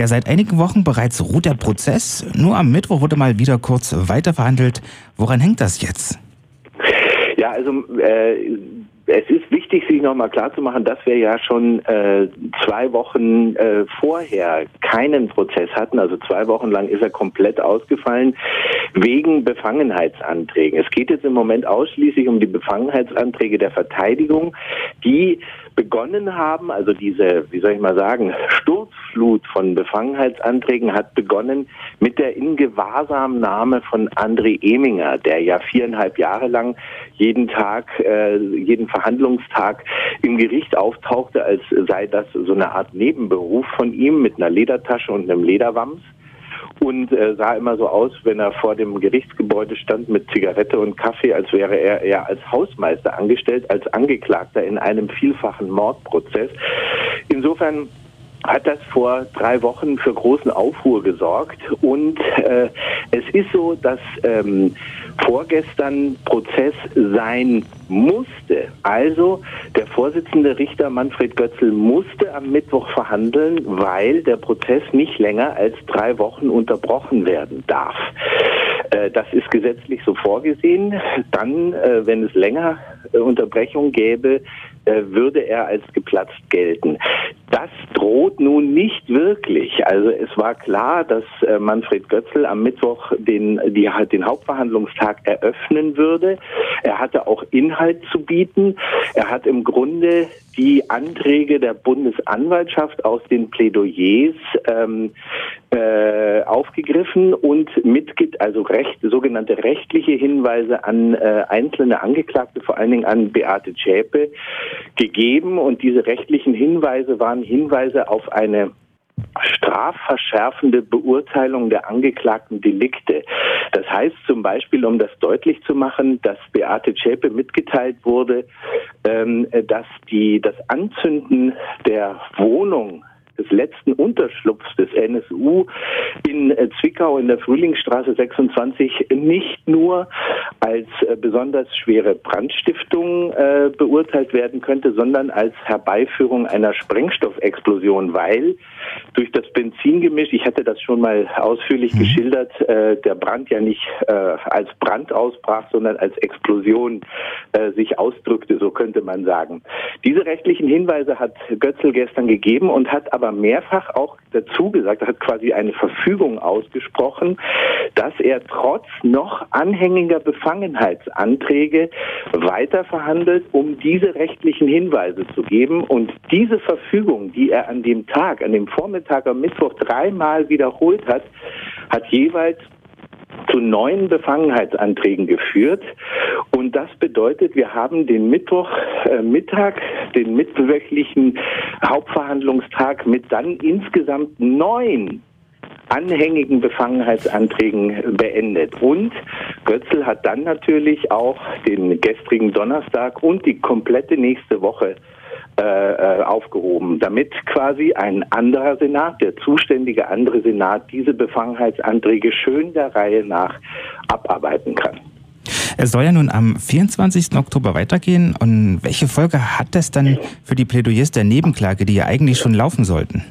Ja, seit einigen Wochen bereits ruht der Prozess. Nur am Mittwoch wurde mal wieder kurz weiterverhandelt. Woran hängt das jetzt? Ja, also äh, es ist wichtig, sich nochmal klarzumachen, dass wir ja schon äh, zwei Wochen äh, vorher keinen Prozess hatten. Also zwei Wochen lang ist er komplett ausgefallen wegen Befangenheitsanträgen. Es geht jetzt im Moment ausschließlich um die Befangenheitsanträge der Verteidigung, die begonnen haben, also diese, wie soll ich mal sagen, Sturzflut von Befangenheitsanträgen hat begonnen mit der Ingewahrsamnahme von André Eminger, der ja viereinhalb Jahre lang jeden Tag, äh, jeden Verhandlungstag im Gericht auftauchte, als sei das so eine Art Nebenberuf von ihm mit einer Ledertasche und einem Lederwams und äh, sah immer so aus, wenn er vor dem Gerichtsgebäude stand mit Zigarette und Kaffee, als wäre er eher als Hausmeister angestellt, als Angeklagter in einem vielfachen Mordprozess. Insofern hat das vor drei Wochen für großen Aufruhr gesorgt. Und äh, es ist so, dass ähm, vorgestern Prozess sein musste. Also der Vorsitzende Richter Manfred Götzl musste am Mittwoch verhandeln, weil der Prozess nicht länger als drei Wochen unterbrochen werden darf. Äh, das ist gesetzlich so vorgesehen. Dann, äh, wenn es länger äh, Unterbrechung gäbe, würde er als geplatzt gelten. Das droht nun nicht wirklich. Also es war klar, dass Manfred Götzl am Mittwoch den, die, den Hauptverhandlungstag eröffnen würde. Er hatte auch Inhalt zu bieten. Er hat im Grunde die Anträge der Bundesanwaltschaft aus den Plädoyers ähm, äh, aufgegriffen und mitgibt also recht, sogenannte rechtliche Hinweise an äh, einzelne Angeklagte, vor allen Dingen an Beate Zschäpe, gegeben. Und diese rechtlichen Hinweise waren Hinweise auf eine strafverschärfende Beurteilung der angeklagten Delikte. Das heißt zum Beispiel, um das deutlich zu machen, dass Beate Zschäpe mitgeteilt wurde, ähm, dass die, das Anzünden der Wohnung des letzten Unterschlupfs des NSU in äh, Zwickau in der Frühlingsstraße 26 nicht nur als äh, besonders schwere Brandstiftung äh, beurteilt werden könnte, sondern als Herbeiführung einer Sprengstoffexplosion, weil durch das Benzingemisch, ich hatte das schon mal ausführlich mhm. geschildert, äh, der Brand ja nicht äh, als Brand ausbrach, sondern als Explosion sich ausdrückte, so könnte man sagen. Diese rechtlichen Hinweise hat Götzl gestern gegeben und hat aber mehrfach auch dazu gesagt, er hat quasi eine Verfügung ausgesprochen, dass er trotz noch anhängiger Befangenheitsanträge weiter verhandelt, um diese rechtlichen Hinweise zu geben. Und diese Verfügung, die er an dem Tag, an dem Vormittag am Mittwoch dreimal wiederholt hat, hat jeweils zu neuen Befangenheitsanträgen geführt. Und das bedeutet, wir haben den Mittwochmittag, äh, den mittwöchlichen Hauptverhandlungstag mit dann insgesamt neun anhängigen Befangenheitsanträgen beendet. Und Götzl hat dann natürlich auch den gestrigen Donnerstag und die komplette nächste Woche äh, äh, aufgehoben, damit quasi ein anderer Senat, der zuständige andere Senat, diese Befangenheitsanträge schön der Reihe nach abarbeiten kann. Es soll ja nun am 24. Oktober weitergehen. Und welche Folge hat das dann für die Plädoyers der Nebenklage, die ja eigentlich schon laufen sollten?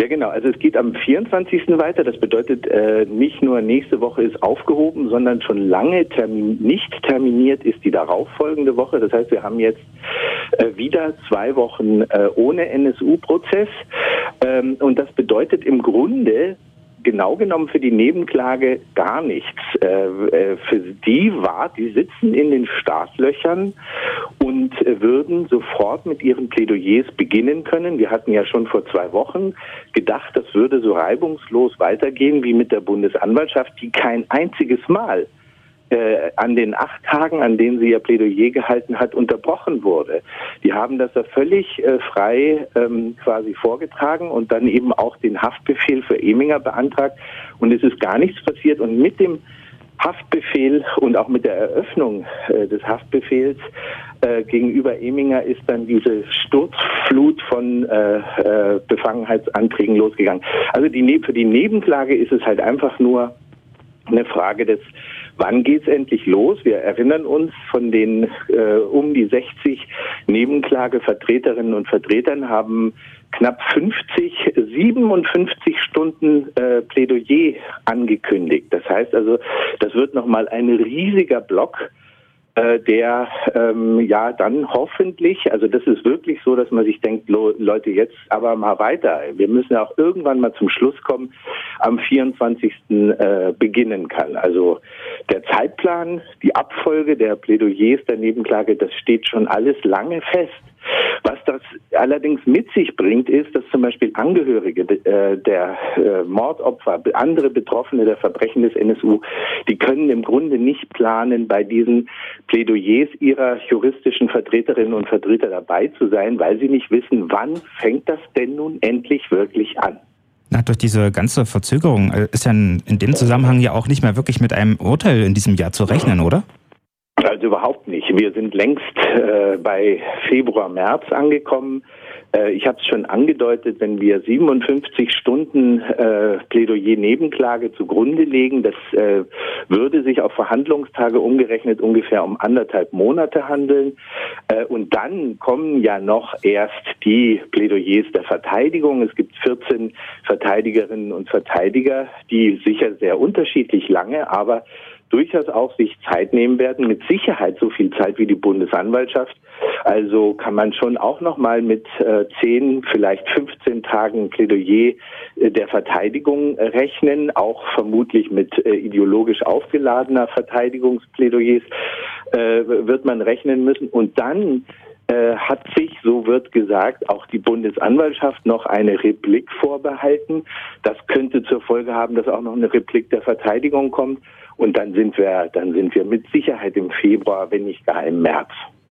Ja, genau. Also es geht am 24. weiter. Das bedeutet, äh, nicht nur nächste Woche ist aufgehoben, sondern schon lange termin nicht terminiert ist die darauffolgende Woche. Das heißt, wir haben jetzt äh, wieder zwei Wochen äh, ohne NSU-Prozess. Ähm, und das bedeutet im Grunde, genau genommen für die Nebenklage gar nichts. Äh, äh, für die war, die sitzen in den Startlöchern und äh, würden sofort mit ihren Plädoyers beginnen können. Wir hatten ja schon vor zwei Wochen gedacht, das würde so reibungslos weitergehen wie mit der Bundesanwaltschaft, die kein einziges Mal äh, an den acht Tagen, an denen sie ihr Plädoyer gehalten hat, unterbrochen wurde. Die haben das ja völlig äh, frei ähm, quasi vorgetragen und dann eben auch den Haftbefehl für Eminger beantragt und es ist gar nichts passiert und mit dem Haftbefehl und auch mit der Eröffnung äh, des Haftbefehls äh, gegenüber Eminger ist dann diese Sturzflut von äh, äh, Befangenheitsanträgen losgegangen. Also die, für die Nebenklage ist es halt einfach nur eine Frage des Wann geht's endlich los? Wir erinnern uns von den äh, um die 60 Nebenklagevertreterinnen und Vertretern haben knapp 50, 57 Stunden äh, Plädoyer angekündigt. Das heißt also, das wird nochmal ein riesiger Block der ähm, ja dann hoffentlich, also das ist wirklich so, dass man sich denkt, Leute, jetzt aber mal weiter. Wir müssen ja auch irgendwann mal zum Schluss kommen, am 24. Äh, beginnen kann. Also der Zeitplan, die Abfolge der Plädoyers der Nebenklage, das steht schon alles lange fest. Was allerdings mit sich bringt, ist, dass zum Beispiel Angehörige äh, der äh, Mordopfer, andere Betroffene der Verbrechen des NSU, die können im Grunde nicht planen, bei diesen Plädoyers ihrer juristischen Vertreterinnen und Vertreter dabei zu sein, weil sie nicht wissen, wann fängt das denn nun endlich wirklich an. Na, durch diese ganze Verzögerung äh, ist ja in dem Zusammenhang ja auch nicht mehr wirklich mit einem Urteil in diesem Jahr zu rechnen, oder? Also überhaupt nicht. Wir sind längst äh, bei Februar, März angekommen. Äh, ich habe es schon angedeutet, wenn wir 57 Stunden äh, Plädoyer-Nebenklage zugrunde legen, das äh, würde sich auf Verhandlungstage umgerechnet ungefähr um anderthalb Monate handeln. Äh, und dann kommen ja noch erst die Plädoyers der Verteidigung. Es gibt 14 Verteidigerinnen und Verteidiger, die sicher sehr unterschiedlich lange, aber durchaus auch sich Zeit nehmen werden, mit Sicherheit so viel Zeit wie die Bundesanwaltschaft. Also kann man schon auch noch mal mit äh, 10, vielleicht 15 Tagen Plädoyer äh, der Verteidigung rechnen, auch vermutlich mit äh, ideologisch aufgeladener Verteidigungsplädoyers äh, wird man rechnen müssen. Und dann äh, hat sich, so wird gesagt, auch die Bundesanwaltschaft noch eine Replik vorbehalten. Das könnte zur Folge haben, dass auch noch eine Replik der Verteidigung kommt. Und dann sind wir, dann sind wir mit Sicherheit im Februar, wenn nicht gar im März.